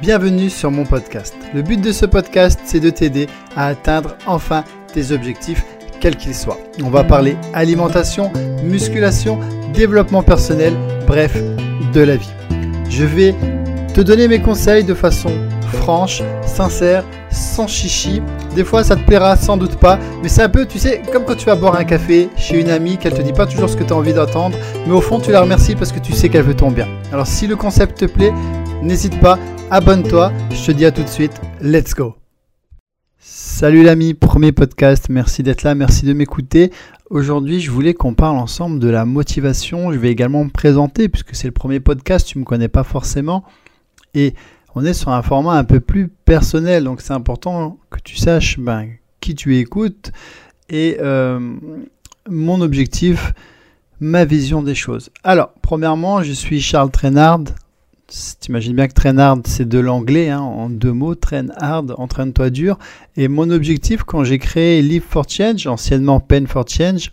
Bienvenue sur mon podcast. Le but de ce podcast, c'est de t'aider à atteindre enfin tes objectifs, quels qu'ils soient. On va parler alimentation, musculation, développement personnel, bref, de la vie. Je vais te donner mes conseils de façon franche, sincère, sans chichi. Des fois, ça te plaira sans doute pas, mais c'est un peu, tu sais, comme quand tu vas boire un café chez une amie, qu'elle te dit pas toujours ce que tu as envie d'entendre, mais au fond, tu la remercies parce que tu sais qu'elle veut ton bien. Alors, si le concept te plaît, n'hésite pas, abonne-toi. Je te dis à tout de suite, let's go. Salut l'ami, premier podcast, merci d'être là, merci de m'écouter. Aujourd'hui, je voulais qu'on parle ensemble de la motivation. Je vais également me présenter puisque c'est le premier podcast, tu ne me connais pas forcément. Et on est sur un format un peu plus personnel, donc c'est important que tu saches ben, qui tu écoutes et euh, mon objectif, ma vision des choses. Alors, premièrement, je suis Charles Trainard. T'imagines bien que Trainard, c'est de l'anglais, hein, en deux mots, train hard, entraîne-toi dur. Et mon objectif, quand j'ai créé Live for Change, anciennement Pen for Change,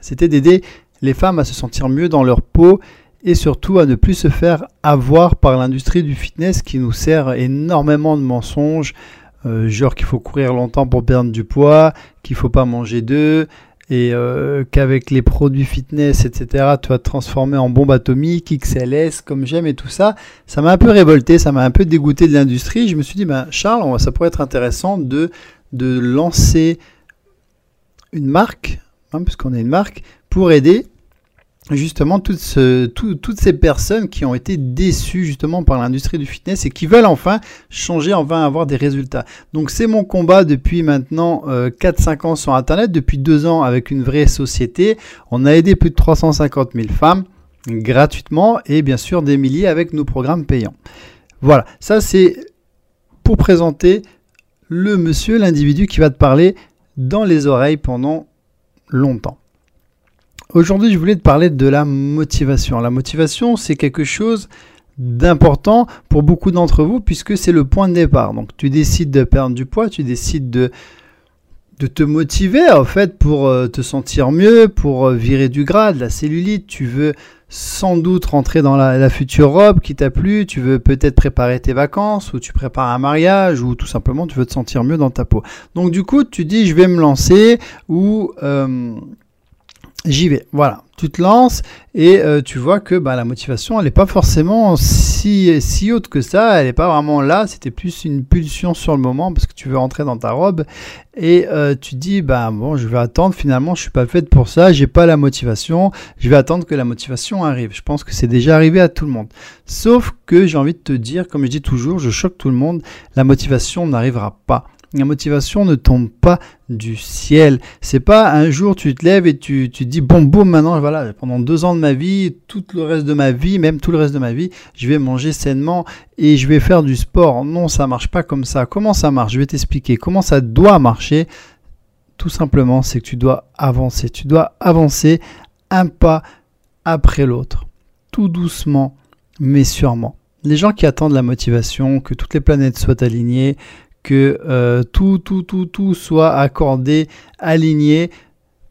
c'était d'aider les femmes à se sentir mieux dans leur peau et surtout à ne plus se faire avoir par l'industrie du fitness qui nous sert énormément de mensonges, euh, genre qu'il faut courir longtemps pour perdre du poids, qu'il faut pas manger d'œufs et euh, qu'avec les produits fitness, etc., tu vas te transformer en bombe atomique, XLS, comme j'aime et tout ça. Ça m'a un peu révolté, ça m'a un peu dégoûté de l'industrie. Je me suis dit, ben, Charles, ça pourrait être intéressant de, de lancer une marque, hein, puisqu'on est une marque, pour aider justement toutes, ces personnes qui ont été déçues justement par l'industrie du fitness et qui veulent enfin changer, enfin avoir des résultats. Donc c'est mon combat depuis maintenant 4-5 euh, ans sur Internet, depuis 2 ans avec une vraie société. On a aidé plus de 350 000 femmes gratuitement et bien sûr des milliers avec nos programmes payants. Voilà, ça c'est pour présenter le monsieur, l'individu qui va te parler dans les oreilles pendant longtemps. Aujourd'hui, je voulais te parler de la motivation. La motivation, c'est quelque chose d'important pour beaucoup d'entre vous puisque c'est le point de départ. Donc tu décides de perdre du poids, tu décides de, te motiver en fait pour euh, te sentir mieux, pour euh, virer du gras, de la cellulite, tu veux sans doute rentrer dans la, la future robe qui t'a plu, tu veux peut-être préparer tes vacances ou tu prépares un mariage ou tout simplement tu veux te sentir mieux dans ta peau. Donc du coup tu dis je vais me lancer ou... Euh, j'y vais. Voilà, tu te lances et euh, tu vois que bah, la motivation, elle n'est pas forcément si, si haute que ça, elle n'est pas vraiment là, c'était plus une pulsion sur le moment parce que tu veux rentrer dans ta robe et euh, tu dis, bah bon, je vais attendre, finalement, je suis pas faite pour ça, j'ai pas la motivation, je vais attendre que la motivation arrive. Je pense que c'est déjà arrivé à tout le monde. Sauf que j'ai envie de te dire, comme je dis toujours, je choque tout le monde, la motivation n'arrivera pas. La motivation ne tombe pas du ciel. C'est pas un jour tu te lèves et tu, tu dis bon boum maintenant voilà pendant deux ans de ma vie, tout le reste de ma vie, même tout le reste de ma vie, je vais manger sainement et je vais faire du sport. Non, ça marche pas comme ça. Comment ça marche? Je vais t'expliquer comment ça doit marcher? Tout simplement, c'est que tu dois avancer. Tu dois avancer un pas après l'autre, tout doucement mais sûrement. Les gens qui attendent la motivation, que toutes les planètes soient alignées, que euh, tout, tout, tout, tout soit accordé, aligné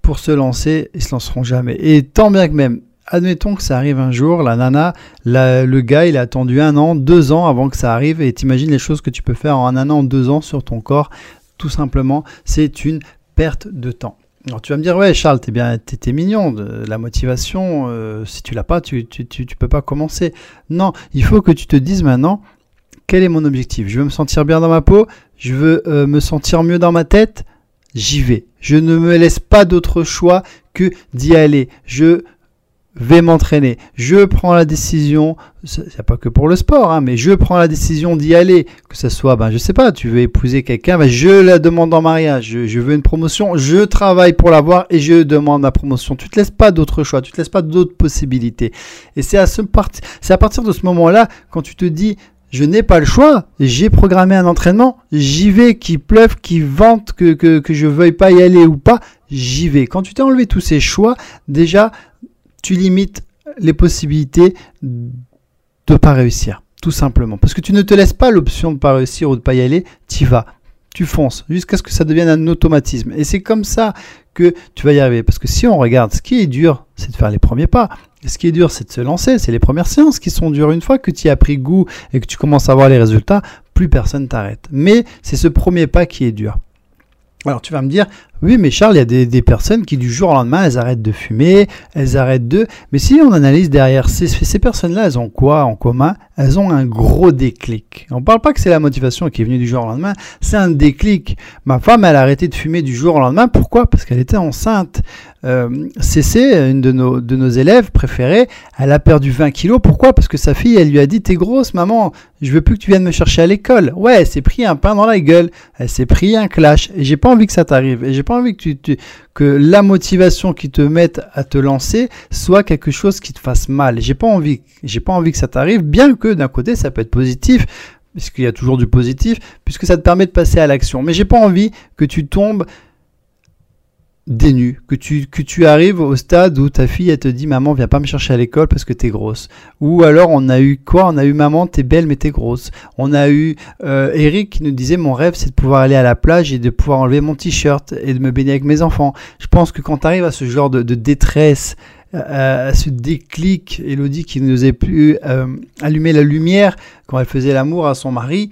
pour se lancer, ils se lanceront jamais. Et tant bien que même, admettons que ça arrive un jour, la nana, le gars, il a attendu un an, deux ans avant que ça arrive, et t'imagines les choses que tu peux faire en un an, deux ans sur ton corps, tout simplement, c'est une perte de temps. Alors tu vas me dire, ouais Charles, t'es bien, t'es, mignon, la motivation, euh, si tu l'as pas, tu, tu, tu, tu peux pas commencer. Non, il faut que tu te dises maintenant, quel est mon objectif? Je veux me sentir bien dans ma peau, je veux euh, me sentir mieux dans ma tête, j'y vais. Je ne me laisse pas d'autre choix que d'y aller. Je vais m'entraîner. Je prends la décision, c'est pas que pour le sport, hein, mais je prends la décision d'y aller. Que ce soit, ben, je sais pas, tu veux épouser quelqu'un, ben, je la demande en mariage. Je, veux une promotion, je travaille pour l'avoir et je demande la promotion. Tu te laisses pas d'autre choix, tu te laisses pas d'autres possibilités. Et c'est à ce c'est à partir de ce moment-là, quand tu te dis, je n'ai pas le choix. J'ai programmé un entraînement, j'y vais, qu'il pleuve, qu'il vente, que, que, que je veuille pas y aller ou pas, j'y vais. Quand tu t'es enlevé tous ces choix, déjà, tu limites les possibilités de pas réussir. Tout simplement. Parce que tu ne te laisses pas l'option de pas réussir ou de pas y aller, tu vas. Tu fonces jusqu'à ce que ça devienne un automatisme. Et c'est comme ça que tu vas y arriver. Parce que si on regarde, ce qui est dur, c'est de faire les premiers pas. Ce qui est dur, c'est de se lancer. C'est les premières séances qui sont dures. Une fois que tu y as pris goût et que tu commences à voir les résultats, plus personne t'arrête. Mais c'est ce premier pas qui est dur. Alors tu vas me dire, oui mais Charles, il y a des, personnes qui du jour au lendemain, elles arrêtent de fumer, elles arrêtent de... Mais si on analyse derrière, ces, personnes-là, elles ont quoi en commun? Elles ont un gros déclic. On ne parle pas que c'est la motivation qui est venue du jour au lendemain, c'est un déclic. Ma femme, elle a arrêté de fumer du jour au lendemain. Pourquoi? Parce qu'elle était enceinte. Euh, CC, une de nos, élèves préférées, elle a perdu 20 kilos. Pourquoi? Parce que sa fille, elle lui a dit, t'es grosse maman, je veux plus que tu viennes me chercher à l'école. Ouais, elle s'est pris un pain dans la gueule, elle s'est pris un clash. J'ai pas envie que ça t'arrive. Et j'ai pas envie que, la motivation qui te mette à te lancer soit quelque chose qui te fasse mal. J'ai pas envie, j'ai pas envie que ça t'arrive, bien que d'un côté ça peut être positif puisqu'il y a toujours du positif, puisque ça te permet de passer à l'action. Mais j'ai pas envie que tu tombes dénu, que tu, que tu arrives au stade où ta fille elle te dit maman viens pas me chercher à l'école parce que t'es grosse. Ou alors on a eu quoi? On a eu maman t'es belle mais t'es grosse. On a eu euh, Eric qui nous disait mon rêve c'est de pouvoir aller à la plage et de pouvoir enlever mon t-shirt et de me baigner avec mes enfants. Je pense que quand tu arrives à ce genre de, détresse, euh, à ce déclic, Elodie qui nous a pu euh, allumer la lumière quand elle faisait l'amour à son mari,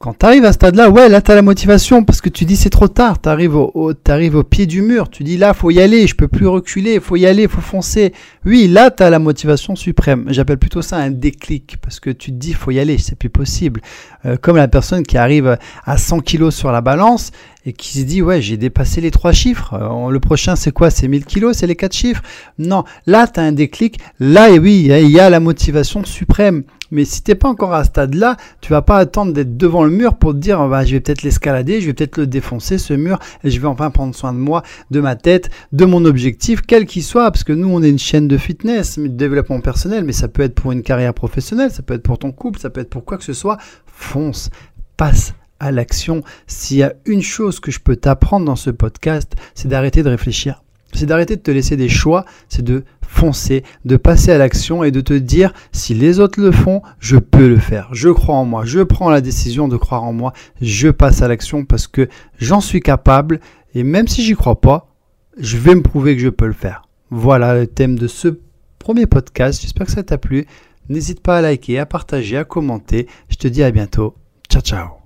quand tu arrives à ce stade-là, ouais, là, tu as la motivation parce que tu dis c'est trop tard. Tu arrives au, au pied du mur. Tu dis là, faut y aller, je peux plus reculer, faut y aller, faut foncer. Oui, là, tu as la motivation suprême. J'appelle plutôt ça un déclic parce que tu te dis faut y aller, c'est plus possible. Euh, comme la personne qui arrive à 100 kilos sur la balance et qui se dit ouais j'ai dépassé les trois chiffres. Euh, le prochain c'est quoi? C'est 1000 kilos? C'est les quatre chiffres? Non. Là tu as un déclic. Là et oui il y a la motivation suprême mais si t'es pas encore à ce stade-là, tu vas pas attendre d'être devant le mur pour te dire, bah, je vais peut-être l'escalader, je vais peut-être le défoncer, ce mur, et je vais enfin prendre soin de moi, de ma tête, de mon objectif, quel qu'il soit, parce que nous, on est une chaîne de fitness, de développement personnel, mais ça peut être pour une carrière professionnelle, ça peut être pour ton couple, ça peut être pour quoi que ce soit. Fonce, passe à l'action. S'il y a une chose que je peux t'apprendre dans ce podcast, c'est d'arrêter de réfléchir c'est d'arrêter de te laisser des choix, c'est de foncer, de passer à l'action et de te dire si les autres le font, je peux le faire. Je crois en moi, je prends la décision de croire en moi, je passe à l'action parce que j'en suis capable et même si j'y crois pas, je vais me prouver que je peux le faire. Voilà le thème de ce premier podcast. J'espère que ça t'a plu. N'hésite pas à liker, à partager, à commenter. Je te dis à bientôt. Ciao ciao.